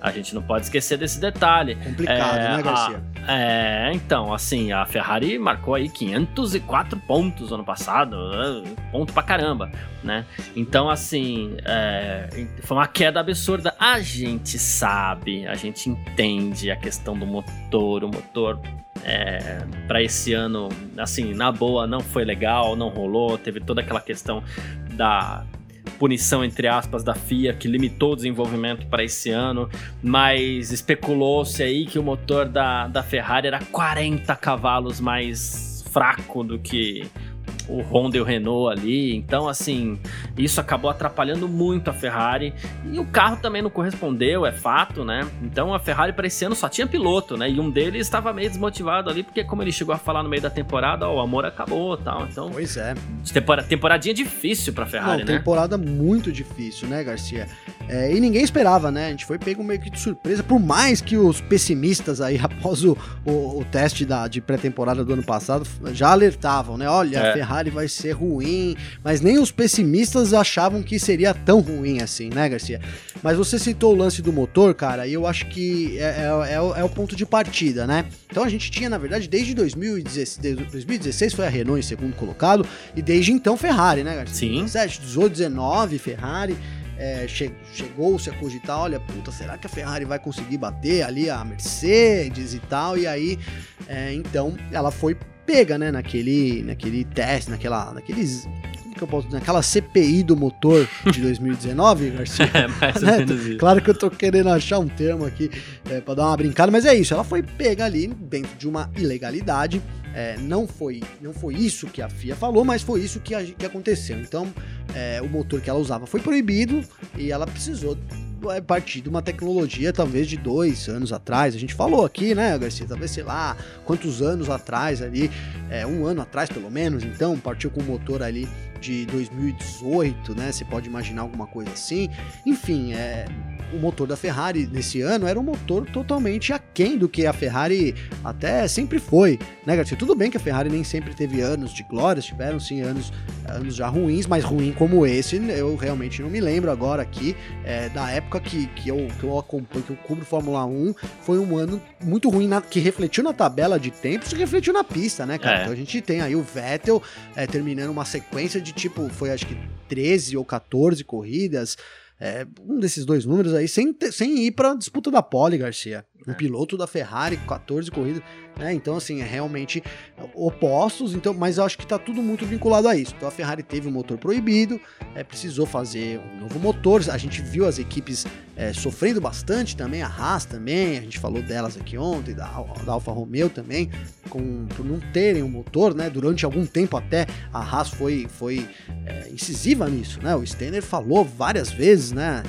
Speaker 1: A gente não pode esquecer desse detalhe.
Speaker 2: Complicado, é, né, Garcia?
Speaker 1: A, é, então, assim, a Ferrari marcou aí 504 pontos ano passado, é, ponto pra caramba, né? Então, assim, é, foi uma queda absurda. A gente sabe, a gente entende a questão do motor, o motor é, para esse ano, assim, na boa, não foi legal, não rolou, teve toda aquela questão da punição, entre aspas, da FIA, que limitou o desenvolvimento para esse ano, mas especulou-se aí que o motor da, da Ferrari era 40 cavalos mais fraco do que o Honda e o Renault ali. Então, assim, isso acabou atrapalhando muito a Ferrari. E o carro também não correspondeu, é fato, né? Então a Ferrari para esse ano só tinha piloto, né? E um deles estava meio desmotivado ali, porque como ele chegou a falar no meio da temporada, ó, o amor acabou tal. Então.
Speaker 2: Pois é.
Speaker 1: Temporada, temporadinha difícil pra Ferrari,
Speaker 2: não,
Speaker 1: né?
Speaker 2: Temporada muito difícil, né, Garcia? É, e ninguém esperava, né? A gente foi pego meio que de surpresa, por mais que os pessimistas aí, após o, o, o teste da, de pré-temporada do ano passado, já alertavam, né? Olha, é. a Ferrari vai ser ruim, mas nem os pessimistas achavam que seria tão ruim assim, né, Garcia? Mas você citou o lance do motor, cara, e eu acho que é, é, é, o, é o ponto de partida, né? Então a gente tinha, na verdade, desde 2016, 2016 foi a Renault em segundo colocado, e desde então Ferrari, né, Garcia?
Speaker 1: Sim.
Speaker 2: 17, 18, 19, Ferrari é, che chegou-se a cogitar, olha, puta, será que a Ferrari vai conseguir bater ali a Mercedes e tal? E aí, é, então, ela foi pega, né, naquele, naquele teste, naquela, naqueles que eu posso dizer, naquela CPI do motor de 2019, Garcia.
Speaker 1: É, mais ou né? menos isso.
Speaker 2: Claro que eu tô querendo achar um termo aqui é, para dar uma brincada, mas é isso, ela foi pega ali dentro de uma ilegalidade é, não, foi, não foi isso que a FIA falou, mas foi isso que, a, que aconteceu. Então, é, o motor que ela usava foi proibido e ela precisou é, partir de uma tecnologia talvez de dois anos atrás. A gente falou aqui, né, Garcia? Talvez, sei lá, quantos anos atrás ali, é, um ano atrás pelo menos, então, partiu com o motor ali de 2018, né? Você pode imaginar alguma coisa assim. Enfim, é, o motor da Ferrari nesse ano era um motor totalmente aquém do que a Ferrari até sempre foi, né, Garcia? Tudo bem que a Ferrari nem sempre teve anos de glórias, tiveram sim anos, anos já ruins, mas ruim como esse, eu realmente não me lembro agora aqui, é, da época que, que, eu, que eu acompanho, que eu cubro Fórmula 1, foi um ano muito ruim, na, que refletiu na tabela de tempos e refletiu na pista, né, cara? É. Então a gente tem aí o Vettel é, terminando uma sequência de tipo, foi acho que 13 ou 14 corridas, é, um desses dois números aí, sem, sem ir para disputa da pole, Garcia. Um é. piloto da Ferrari, 14 corridas. Né? Então, assim, é realmente opostos, então, mas eu acho que está tudo muito vinculado a isso. Então a Ferrari teve um motor proibido, é, precisou fazer um novo motor. A gente viu as equipes é, sofrendo bastante também, a Haas também, a gente falou delas aqui ontem, da, da Alfa Romeo também, com, por não terem um motor, né? Durante algum tempo até a Haas foi, foi é, incisiva nisso, né? O Steiner falou várias vezes, né?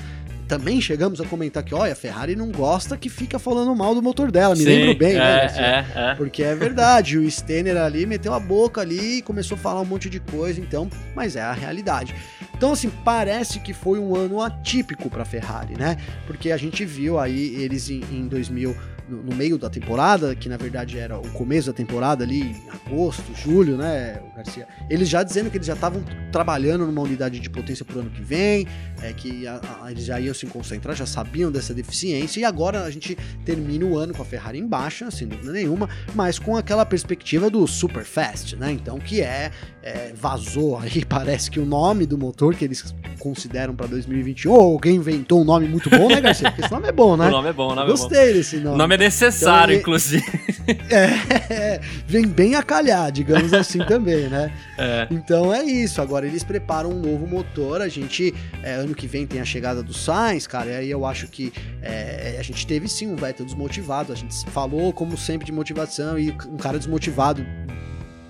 Speaker 2: também chegamos a comentar que, olha, a Ferrari não gosta que fica falando mal do motor dela, me Sim, lembro bem, né, é, né? É, é. Porque é verdade, o Stener ali meteu a boca ali e começou a falar um monte de coisa, então, mas é a realidade. Então, assim, parece que foi um ano atípico para a Ferrari, né? Porque a gente viu aí eles em, em 2000 no, meio da temporada, que na verdade era o começo da temporada ali, agosto, julho, né, Garcia? Eles já dizendo que eles já estavam trabalhando numa unidade de potência pro ano que vem, é, que a, a, eles já iam se concentrar, já sabiam dessa deficiência, e agora a gente termina o ano com a Ferrari em baixa, sem dúvida nenhuma, mas com aquela perspectiva do super fast, né? Então, que é, é vazou aí, parece que o nome do motor que eles consideram para 2021, ou alguém inventou um nome muito bom, né, Garcia? Porque esse nome é bom, né?
Speaker 1: O nome é bom, o nome
Speaker 2: Gostei
Speaker 1: é bom.
Speaker 2: desse nome.
Speaker 1: O nome é necessário, então, inclusive.
Speaker 2: É, vem bem a calhar, digamos assim também, né? É. Então é isso. Agora eles preparam um novo motor. A gente, é, ano que vem, tem a chegada do Sainz, cara. E aí eu acho que é, a gente teve sim um Vettel desmotivado. A gente falou, como sempre, de motivação e um cara desmotivado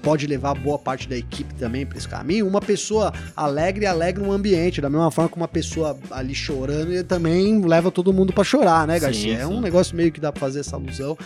Speaker 2: pode levar boa parte da equipe também para esse caminho. Uma pessoa alegre alegra um ambiente, da mesma forma que uma pessoa ali chorando e também leva todo mundo para chorar, né, Garcia? Sim, sim. É um negócio meio que dá pra fazer essa alusão.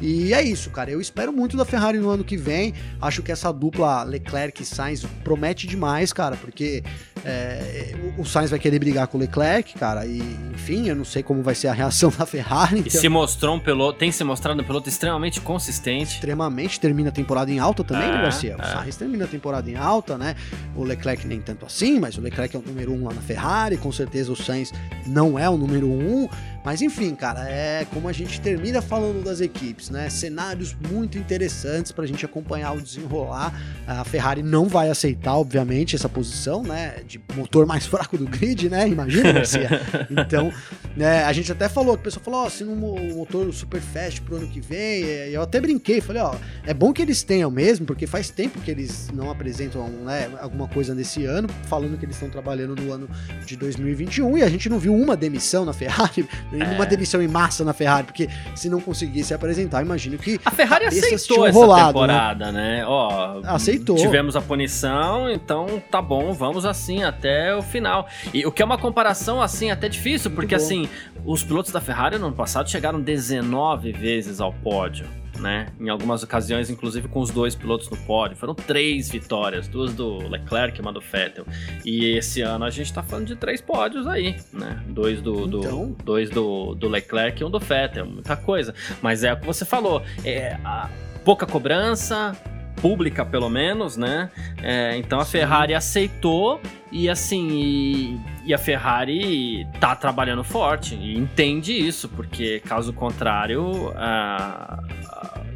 Speaker 2: E é isso, cara. Eu espero muito da Ferrari no ano que vem. Acho que essa dupla Leclerc e Sainz promete demais, cara, porque é, o Sainz vai querer brigar com o Leclerc, cara. E, enfim, eu não sei como vai ser a reação da Ferrari.
Speaker 1: Então... E se mostrou um piloto, tem se mostrado um piloto extremamente consistente.
Speaker 2: Extremamente, termina a temporada em alta também, é, né, Garcia? O é. Sainz termina a temporada em alta, né? O Leclerc nem tanto assim, mas o Leclerc é o número um lá na Ferrari. Com certeza o Sainz não é o número um. Mas enfim, cara, é como a gente termina falando das equipes, né? Cenários muito interessantes para a gente acompanhar o desenrolar. A Ferrari não vai aceitar, obviamente, essa posição, né? De motor mais fraco do grid, né? Imagina, Garcia. Então, né, a gente até falou, o pessoal falou, ó, oh, se um motor super fast pro ano que vem, eu até brinquei, falei, ó, é bom que eles tenham mesmo, porque faz tempo que eles não apresentam né, alguma coisa nesse ano, falando que eles estão trabalhando no ano de 2021 e a gente não viu uma demissão na Ferrari é. uma demissão em massa na Ferrari, porque se não conseguisse apresentar, imagino que.
Speaker 1: A Ferrari aceitou essa rolado, né? temporada, né? né? Ó, aceitou. Tivemos a punição, então tá bom, vamos assim até o final. E o que é uma comparação assim até difícil, porque assim, os pilotos da Ferrari no ano passado chegaram 19 vezes ao pódio né? Em algumas ocasiões, inclusive com os dois pilotos no pódio. Foram três vitórias, duas do Leclerc e uma do Vettel. E esse ano a gente tá falando de três pódios aí, né? Dois do, do então... dois do, do Leclerc e um do Vettel. Muita coisa. Mas é o que você falou. É, a, pouca cobrança, pública pelo menos, né? É, então a Sim. Ferrari aceitou e assim, e, e, a Ferrari tá trabalhando forte e entende isso, porque caso contrário, uh,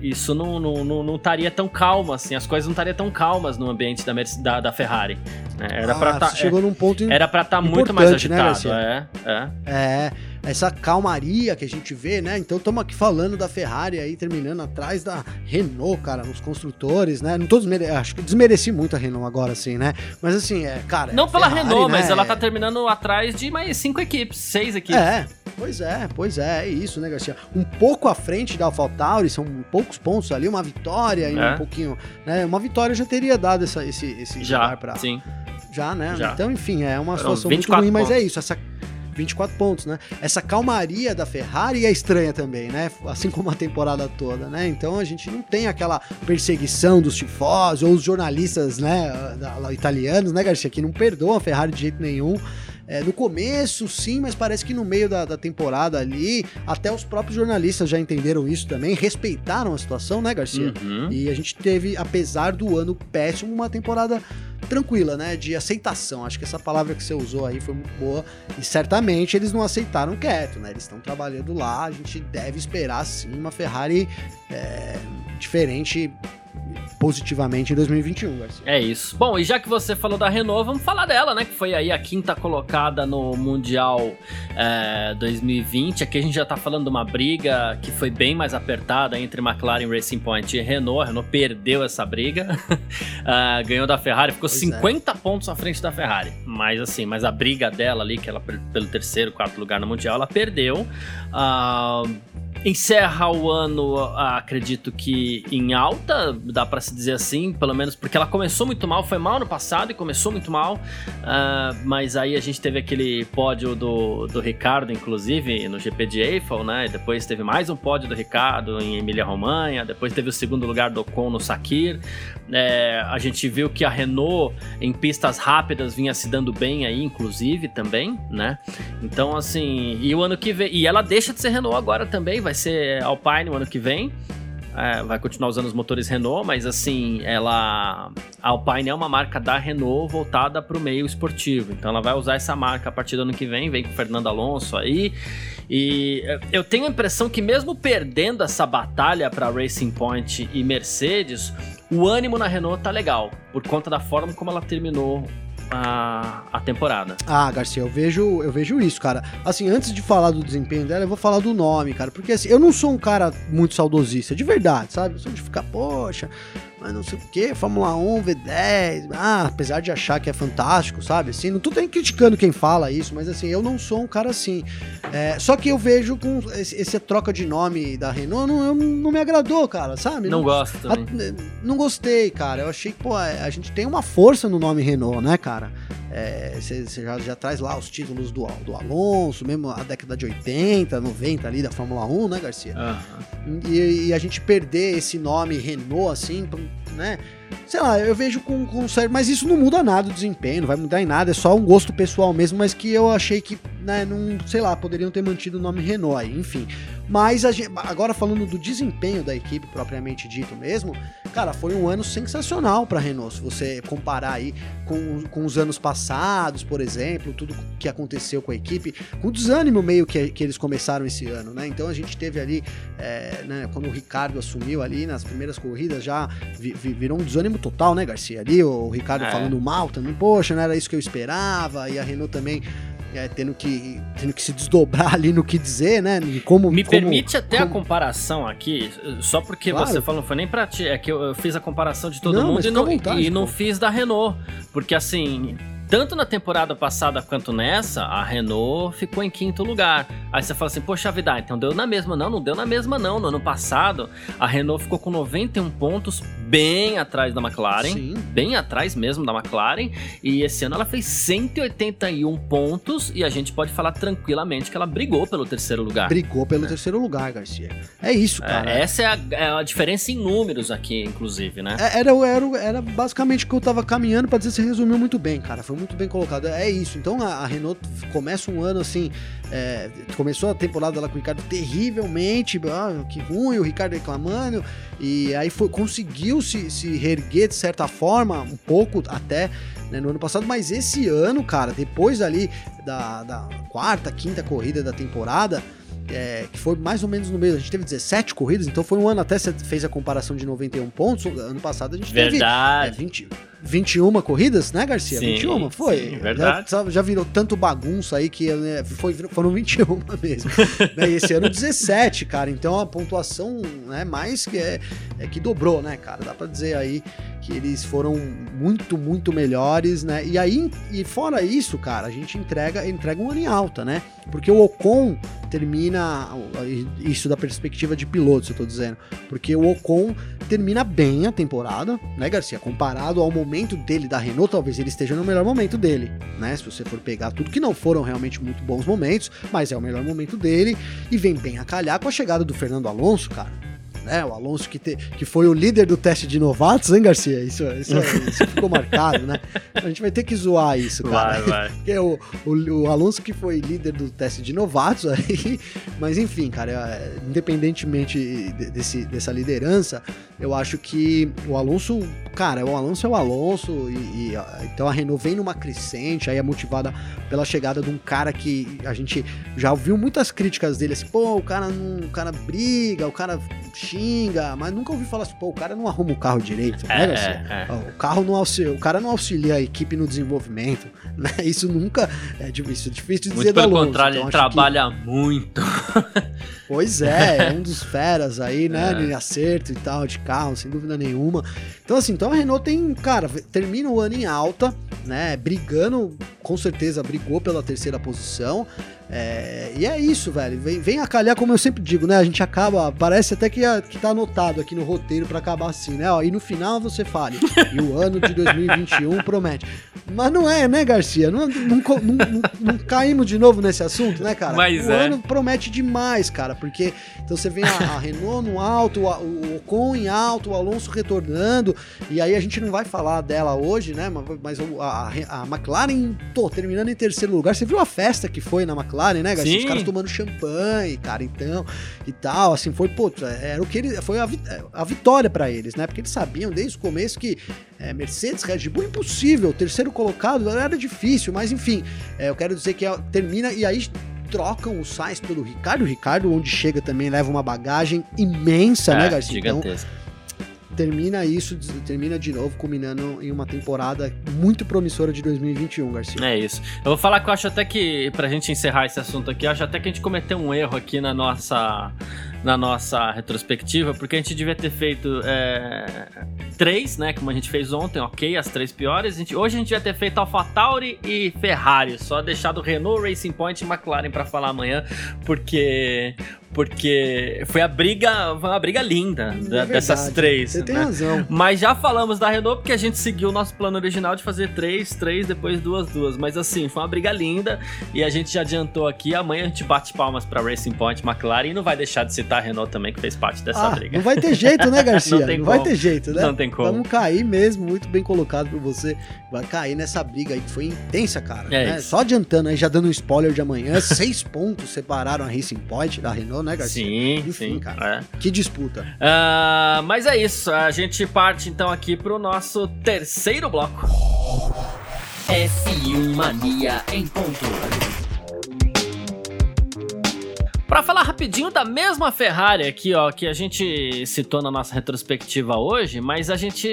Speaker 1: isso não, não, não, não estaria tão calmo assim, as coisas não estariam tão calmas no ambiente da, da, da Ferrari. Né? Era ah, pra tá,
Speaker 2: chegou é, num ponto
Speaker 1: Era pra estar tá muito mais né, agitado,
Speaker 2: né, é, é. É essa calmaria que a gente vê, né? Então estamos aqui falando da Ferrari aí terminando atrás da Renault, cara, nos construtores, né? Não tô desmere... acho que desmereci muito a Renault agora, assim, né? Mas assim, é, cara.
Speaker 1: Não pela Ferrari, Renault, né? mas ela tá terminando atrás de mais cinco equipes, seis equipes.
Speaker 2: É. Pois é, pois é, é isso, né, Garcia? Um pouco à frente da AlphaTauri, são poucos pontos ali, uma vitória e
Speaker 1: É.
Speaker 2: um pouquinho, né? Uma vitória já teria dado essa, esse, esse
Speaker 1: Já,
Speaker 2: lugar pra,
Speaker 1: sim.
Speaker 2: Já, né?
Speaker 1: Já.
Speaker 2: Então, enfim, é uma situação muito
Speaker 1: 24
Speaker 2: ruim, mas é
Speaker 1: pontos.
Speaker 2: isso, essa 24 pontos, né? Essa calmaria da Ferrari é estranha também, né? Assim como a temporada toda, né? Então a gente não tem aquela perseguição dos tifosi ou os jornalistas, né, italianos, né, Garcia, que não perdoam a Ferrari de jeito nenhum. É, no começo, sim, mas parece que no meio da, da temporada ali, até os próprios jornalistas já entenderam isso também, respeitaram a situação, né, Garcia?
Speaker 1: Uhum.
Speaker 2: E a gente teve, apesar do ano péssimo, uma temporada tranquila, né? De aceitação. Acho que essa palavra que você usou aí foi muito boa. E certamente eles não aceitaram quieto, né? Eles estão trabalhando lá. A gente deve esperar, sim, uma Ferrari é, diferente positivamente em 2021, Garcia.
Speaker 1: É isso. Bom, e já que você falou da Renault, vamos falar dela, né? Que foi aí a quinta colocada no Mundial é, 2020. Aqui a gente já tá falando de uma briga que foi bem mais apertada entre McLaren Racing Point e Renault. A Renault perdeu essa briga. Ah, ganhou da Ferrari, ficou
Speaker 2: Pois é.
Speaker 1: 50 pontos à frente da Ferrari. Mas assim, mas a briga dela ali, que ela pelo terceiro, quarto lugar no Mundial, ela perdeu. Ah, encerra o ano, ah, acredito que em alta, dá pra se dizer assim, pelo menos porque ela começou muito mal, foi mal no passado e começou muito mal, ah, mas aí a gente teve aquele pódio do, do Ricardo, inclusive, no GP de Eiffel, né? E depois teve mais um pódio do Ricardo em Emília-Romanha, depois teve o segundo lugar do Ocon no Sakir. É, a gente viu que a Renault em pistas rápidas vinha se dando bem aí, inclusive, também, né? Então, assim, e o ano que vem. E ela deixa de ser Renault agora também, vai ser Alpine o ano que vem. É, vai continuar usando os motores Renault, mas assim, ela. A Alpine é uma marca da Renault voltada para o meio esportivo. Então ela vai usar essa marca a partir do ano que vem, vem com o Fernando Alonso aí. E eu tenho a impressão que mesmo perdendo essa batalha para Racing Point e Mercedes, o ânimo na Renault tá legal, por conta da forma como ela terminou a, a temporada.
Speaker 2: Ah, Garcia, eu vejo, eu vejo isso, cara. Assim, antes de falar do desempenho dela, eu vou falar do nome, cara. Porque assim, eu não sou um cara muito saudosista, de verdade, sabe? Eu sou de ficar, poxa, mas não sei o que, Fórmula 1, V10. Ah, apesar de achar que é fantástico, sabe? Assim, não tô nem criticando quem fala isso, mas assim, eu não sou um cara assim. É, só que eu vejo com esse, essa troca de nome da Renault, não, não me agradou, cara, sabe?
Speaker 1: Não gosto também.
Speaker 2: a- não gostei, cara. Eu achei que, pô, a gente tem uma força no nome Renault, né, cara? Você já, já traz lá os títulos do, do Alonso, mesmo a década de 80, 90 ali da Fórmula 1, né, Garcia?
Speaker 1: Aham.
Speaker 2: E, e a gente perder esse nome Renault, assim, né? Sei lá, eu vejo com, com sério, mas isso não muda nada o desempenho, não vai mudar em nada, é só um gosto pessoal mesmo, mas que eu achei que, né, não, sei lá, poderiam ter mantido o nome Renault aí, enfim. Mas a gen- agora falando do desempenho da equipe propriamente dito mesmo, cara, foi um ano sensacional para Renault. Se você comparar aí com, com os anos passados, por exemplo, tudo que aconteceu com a equipe, com o desânimo meio que, que eles começaram esse ano, né? Então a gente teve ali, é, né, quando o Ricardo assumiu ali nas primeiras corridas, já vi- vi- virou um desânimo total, né, Garcia? Ali o Ricardo
Speaker 1: É.
Speaker 2: falando mal também, poxa, não era isso que eu esperava, e a Renault também. É, tendo, que, tendo que se desdobrar ali no que dizer, né? e Como,
Speaker 1: Me
Speaker 2: como-
Speaker 1: permite até a
Speaker 2: como-
Speaker 1: comparação aqui, só porque
Speaker 2: Claro.
Speaker 1: você falou, não foi nem pra ti, é que eu, eu fiz a comparação de todo
Speaker 2: Não,
Speaker 1: mundo e não,
Speaker 2: vontade,
Speaker 1: e não fiz da Renault. Porque assim, tanto na temporada passada quanto nessa, a Renault ficou em quinto lugar. Aí você fala assim, poxa vida, então deu na mesma. Não, não deu na mesma não. No ano passado, a Renault ficou com 91 pontos, bem atrás da McLaren.
Speaker 2: Sim.
Speaker 1: Bem atrás mesmo da McLaren, e esse ano ela fez 181 pontos, e a gente pode falar tranquilamente que ela brigou pelo terceiro lugar.
Speaker 2: Brigou pelo terceiro lugar, Garcia. É isso, cara.
Speaker 1: É, essa é a, é a diferença em números aqui, inclusive, né?
Speaker 2: É, Era, era, era basicamente o que eu tava caminhando pra dizer, você resumiu muito bem, cara. Foi muito bem colocado. É isso. Então a, a Renault começa um ano assim. é, começou a temporada lá com o Ricardo terrivelmente. Ah, que ruim, o Ricardo reclamando. E aí foi, conseguiu se, se reerguer de certa forma, um pouco até. né, no ano passado, mas esse ano, cara, depois ali da, da quarta, quinta corrida da temporada, é, que foi mais ou menos no meio. A gente teve 17 corridas, então foi um ano até você fez a comparação de 91 pontos. Ano passado a gente teve é,
Speaker 1: Verdade.
Speaker 2: 20, 21 corridas, né, Garcia?
Speaker 1: Sim,
Speaker 2: 21, foi.
Speaker 1: sim, verdade.
Speaker 2: Já, já virou tanto bagunça aí que né, foi, foram 21 mesmo. né, e esse ano 17, cara. Então a pontuação, né, mais que é, é que dobrou, né, cara? Dá pra dizer aí que eles foram muito, muito melhores, né? E aí, e fora isso, cara, a gente entrega, entrega um ano em alta, né? Porque o Ocon termina, isso da perspectiva de pilotos, eu tô dizendo, porque o Ocon termina bem a temporada, né, Garcia? Comparado ao momento dele da Renault, talvez ele esteja no melhor momento dele, né? Se você for pegar tudo que não foram realmente muito bons momentos, mas é o melhor momento dele e vem bem a calhar com a chegada do Fernando Alonso, cara né? O Alonso que, te, que foi o líder do teste de novatos, hein, Garcia? Isso, isso, isso ficou marcado, né? A gente vai ter que zoar isso, cara. Vai, vai. Porque o, o, o, Alonso que foi líder do teste de novatos aí, mas enfim, cara, é, independentemente desse, dessa liderança, eu acho que o Alonso, cara, o Alonso é o Alonso e, e então a Renault vem numa crescente, aí é motivada pela chegada de um cara que a gente já ouviu muitas críticas dele, assim, pô, o cara não, o cara briga, o cara xinga, mas nunca ouvi falar assim, pô, o cara não arruma o carro direito, né, é, né, é, é. O carro não auxilia, o cara não auxilia a equipe no desenvolvimento, né? Isso nunca é difícil, é difícil de
Speaker 1: muito
Speaker 2: dizer
Speaker 1: pelo da Alonso. contrário, então, ele trabalha que... muito.
Speaker 2: Pois é, é um dos feras aí, né, é. de acerto e tal, de carro, sem dúvida nenhuma. Então assim, então a Renault tem, cara, termina o ano em alta, né, brigando, com certeza brigou pela terceira posição, é, e é isso, velho. Vem, vem a calhar, como eu sempre digo, né? A gente acaba. Parece até que, que tá anotado aqui no roteiro para acabar assim, né? Ó, e no final você fale. E o ano de 2021 promete. Mas não é, né, Garcia? Não, não, não, não, caímos de novo nesse assunto, né, cara?
Speaker 1: Mas
Speaker 2: o
Speaker 1: é.
Speaker 2: ano promete demais, cara. Porque então você vê a, a Renault no alto, o, o Ocon em alto, o Alonso retornando. E aí a gente não vai falar dela hoje, né? Mas a, a, a McLaren, tô, terminando em terceiro lugar. Você viu a festa que foi na McLaren? Né, Garcia? Os caras tomando champanhe, cara, então, e tal, assim, foi, pô, era o que ele, foi a, a vitória para eles, né, porque eles sabiam desde o começo que é, Mercedes, Red Bull, impossível, terceiro colocado era difícil, mas enfim, é, eu quero dizer que é, termina, e aí trocam o Sainz pelo Ricardo, o Ricardo, onde chega também, leva uma bagagem imensa, né, é, né, Garcia?
Speaker 1: Gigantesca.
Speaker 2: Então, termina isso, termina de novo, culminando em uma temporada muito promissora de 2021, Garcia.
Speaker 1: É isso. Eu vou falar que eu acho até que, pra gente encerrar esse assunto aqui, acho até que a gente cometeu um erro aqui na nossa na nossa retrospectiva, porque a gente devia ter feito é, três, né? Como a gente fez ontem, ok, as três piores. A gente, hoje a gente devia ter feito AlphaTauri e Ferrari, só deixado Renault, Racing Point e McLaren para falar amanhã, porque porque foi a briga, foi uma briga linda é da, dessas três.
Speaker 2: Você né? tem razão.
Speaker 1: Mas já falamos da Renault porque a gente seguiu o nosso plano original de fazer três, três, depois duas, duas. Mas assim, foi uma briga linda e a gente já adiantou aqui. Amanhã a gente bate palmas para Racing Point, McLaren e não vai deixar de citar a Renault também que fez parte dessa
Speaker 2: ah,
Speaker 1: briga.
Speaker 2: Não vai ter jeito, né, Garcia? não, tem não vai ter jeito, né?
Speaker 1: Não tem como.
Speaker 2: Vamos cair mesmo, muito bem colocado por você. Vai cair nessa briga aí que foi intensa, cara. É né? Só adiantando aí, já dando um spoiler de amanhã, seis pontos separaram a Racing Point da Renault, né, Garcia?
Speaker 1: Sim, Enfim, sim.
Speaker 2: cara. É. Que disputa.
Speaker 1: Uh, mas é isso, a gente parte então aqui pro nosso terceiro bloco.
Speaker 3: F1 Mania em ponto.
Speaker 1: Para falar rapidinho da mesma Ferrari aqui, ó, que a gente citou na nossa retrospectiva hoje, mas a gente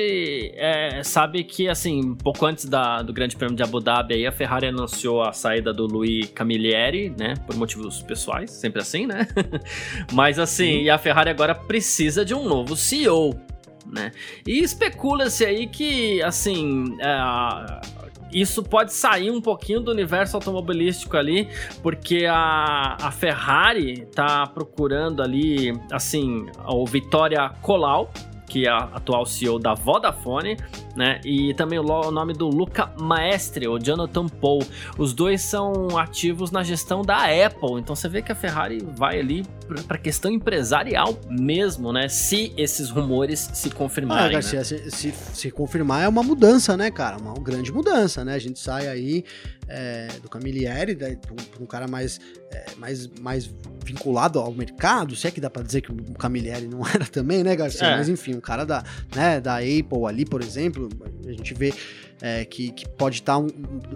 Speaker 1: é, sabe que, assim, pouco antes da, do Grande Prêmio de Abu Dhabi, aí, a Ferrari anunciou a saída do Louis Camilleri, né, por motivos pessoais, sempre assim, né? mas, assim, e a Ferrari agora precisa de um novo CEO, né? E especula-se aí que, assim, é, isso pode sair um pouquinho do universo automobilístico ali, porque a, a Ferrari tá procurando ali, assim, o Vitória Colau, que é a atual CEO da Vodafone, né? E também o nome do Luca Maestre, o Jonathan Paul. Os dois são ativos na gestão da Apple. Então você vê que a Ferrari vai ali para questão empresarial mesmo, né? Se esses rumores se confirmarem. Ah,
Speaker 2: Garcia,
Speaker 1: né?
Speaker 2: se, se, se, confirmar é uma mudança, né, cara? Uma grande mudança, né? A gente sai aí é, do Camilleri, né, um, um cara mais, é, mais, mais vinculado ao mercado, se é que dá para dizer que o Camilleri não era também, né, Garcia? É. Mas enfim, um cara da, né, da Apple ali, por exemplo, a gente vê é, que, que pode estar tá um,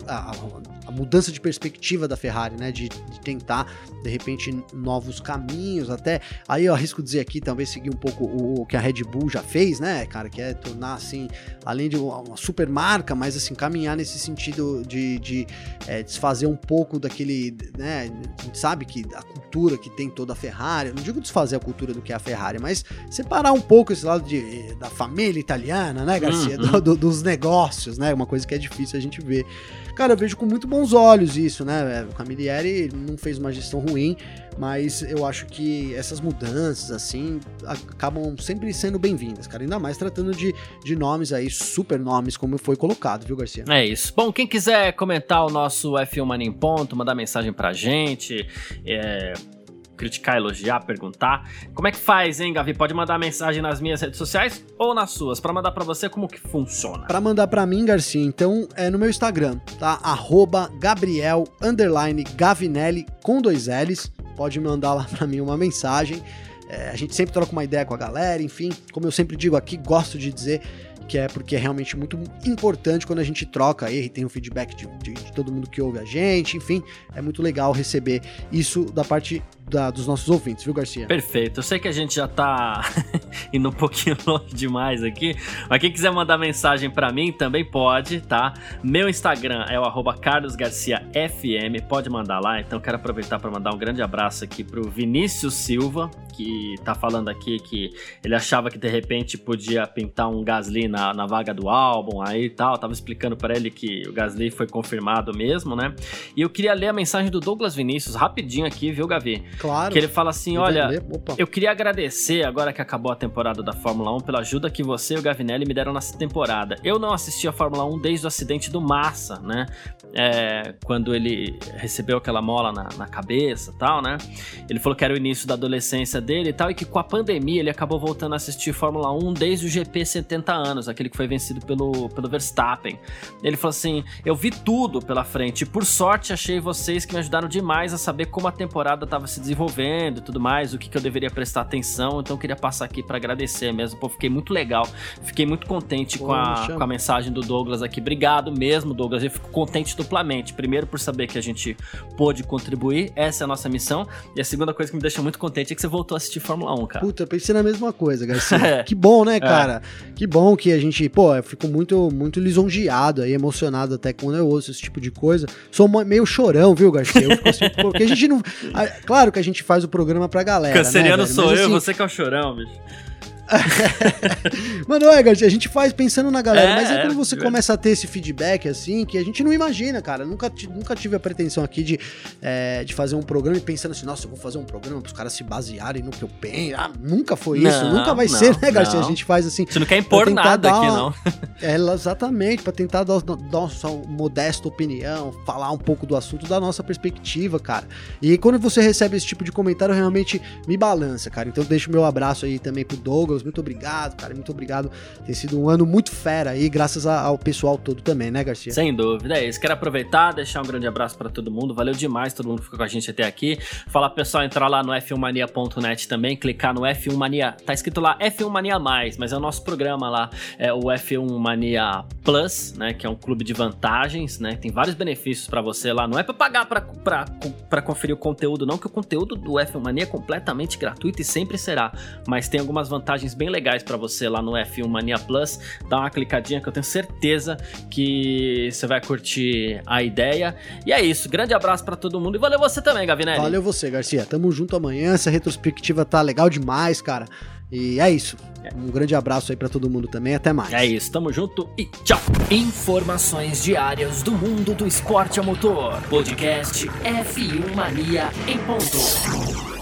Speaker 2: a mudança de perspectiva da Ferrari, né? De, de, tentar, de repente, novos caminhos, até. Aí eu arrisco dizer aqui, talvez seguir um pouco o, o que a Red Bull já fez, né, cara? Que é tornar, assim, além de uma, super marca, mas assim, caminhar nesse sentido de, de é, desfazer um pouco daquele, né? A gente sabe que a cultura que tem toda a Ferrari, não digo desfazer a cultura do que é a Ferrari, mas separar um pouco esse lado de, da família italiana, né, Garcia? Uhum. Do, do, dos negócios, né? Uma coisa que é difícil a gente ver. Cara, eu vejo com muito bons olhos isso, né? O Camilleri não fez uma gestão ruim, mas eu acho que essas mudanças, assim, acabam sempre sendo bem-vindas, cara. Ainda mais tratando de, de nomes aí, super nomes, como foi colocado, viu, Garcia?
Speaker 1: É isso. Bom, quem quiser comentar o nosso F1 Mania em Ponto, mandar mensagem pra gente, é, criticar, elogiar, perguntar. Como é que faz, hein, Gavi? Pode mandar mensagem nas minhas redes sociais ou nas suas? Para mandar para você, como que funciona?
Speaker 2: Para mandar para mim, Garcia, então é no meu Instagram, tá? Arroba Gabriel Gavinelli com dois L's. Pode mandar lá para mim uma mensagem. É, a gente sempre troca uma ideia com a galera, enfim, como eu sempre digo aqui, gosto de dizer que é porque é realmente muito importante quando a gente troca aí, tem o feedback de, de, de todo mundo que ouve a gente, enfim, é muito legal receber isso da parte da, dos nossos ouvintes, viu, Garcia?
Speaker 1: Perfeito. Eu sei que a gente já tá indo um pouquinho longe demais aqui, mas quem quiser mandar mensagem para mim também pode, tá? Meu Instagram é o carlosgarciafm, pode mandar lá. Então quero aproveitar para mandar um grande abraço aqui pro Vinícius Silva, que tá falando aqui que ele achava que de repente podia pintar um Gasly na, na vaga do álbum aí e tal. Tava explicando para ele que o Gasly foi confirmado mesmo, né? E eu queria ler a mensagem do Douglas Vinícius rapidinho aqui, viu, Gavi?
Speaker 2: Claro.
Speaker 1: Que ele fala assim: olha, eu queria agradecer, agora que acabou a temporada da Fórmula 1, pela ajuda que você e o Gavinelli me deram nessa temporada. Eu não assisti a Fórmula 1 desde o acidente do Massa, né? É, quando ele recebeu aquela mola na, na cabeça e tal, né? Ele falou que era o início da adolescência dele e tal, e que com a pandemia ele acabou voltando a assistir Fórmula 1 desde o GP 70 anos, aquele que foi vencido pelo, pelo Verstappen. Ele falou assim: eu vi tudo pela frente, e por sorte achei vocês que me ajudaram demais a saber como a temporada estava se desenvolvendo e tudo mais, o que, que eu deveria prestar atenção. Então eu queria passar aqui para agradecer mesmo. Pô, fiquei muito legal. Fiquei muito contente Pô, com, a, com a mensagem do Douglas aqui. Obrigado mesmo, Douglas. Eu fico contente duplamente. Primeiro, por saber que a gente pôde contribuir. Essa é a nossa missão. E a segunda coisa que me deixa muito contente é que você voltou a assistir Fórmula 1, cara.
Speaker 2: Puta, pensei na mesma coisa, Garcia. é. Que bom, né, é. cara? É. Que bom que a gente, pô, eu fico muito, muito lisonjeado aí, emocionado até quando eu ouço esse tipo de coisa. Sou meio chorão, viu, Garcia? Assim, porque a gente não. Claro que a gente faz o programa pra galera.
Speaker 1: Canceriano
Speaker 2: né,
Speaker 1: sou Mas, eu, assim, você que é o chorão, bicho.
Speaker 2: Mano, é, a gente faz pensando na galera, é, mas é quando você é, começa a ter esse feedback assim, que a gente não imagina, cara. Nunca, nunca tive a pretensão aqui de, é, de fazer um programa e pensando assim, nossa, eu vou fazer um programa para os caras se basearem no que eu penso. Ah, nunca foi não, isso, nunca vai não, ser, né, Garcia? Não. A gente faz assim.
Speaker 1: Você não quer impor nada aqui, uma, não.
Speaker 2: É, exatamente, para tentar dar, dar nossa modesta opinião, falar um pouco do assunto da nossa perspectiva, cara. E quando você recebe esse tipo de comentário, realmente me balança, cara. Então deixo meu abraço aí também pro Douglas Muito obrigado, cara. Muito obrigado. Tem sido um ano muito fera aí, graças ao pessoal todo também, né, Garcia?
Speaker 1: Sem dúvida, é isso. Quero aproveitar, deixar um grande abraço para todo mundo. Valeu demais, todo mundo que ficou com a gente até aqui. Falar pessoal entrar lá no f1mania.net também, clicar no F1 Mania. Tá escrito lá F1 Mania Mais, mas é o nosso programa lá, é o F1 Mania Plus, né, que é um clube de vantagens, né? Tem vários benefícios para você lá. Não é para pagar para conferir o conteúdo, não, que o conteúdo do F1 Mania é completamente gratuito e sempre será, mas tem algumas vantagens vantagens bem legais para você lá no F1 Mania Plus. Dá uma clicadinha que eu tenho certeza que você vai curtir a ideia. E é isso. Grande abraço para todo mundo e valeu você também, Gavinelli.
Speaker 2: Valeu você, Garcia. Tamo junto amanhã. Essa retrospectiva tá legal demais, cara. E é isso. Um grande abraço aí para todo mundo também. Até mais.
Speaker 1: É isso. Tamo junto e tchau.
Speaker 3: Informações diárias do mundo do esporte a motor. Podcast F1 Mania em ponto.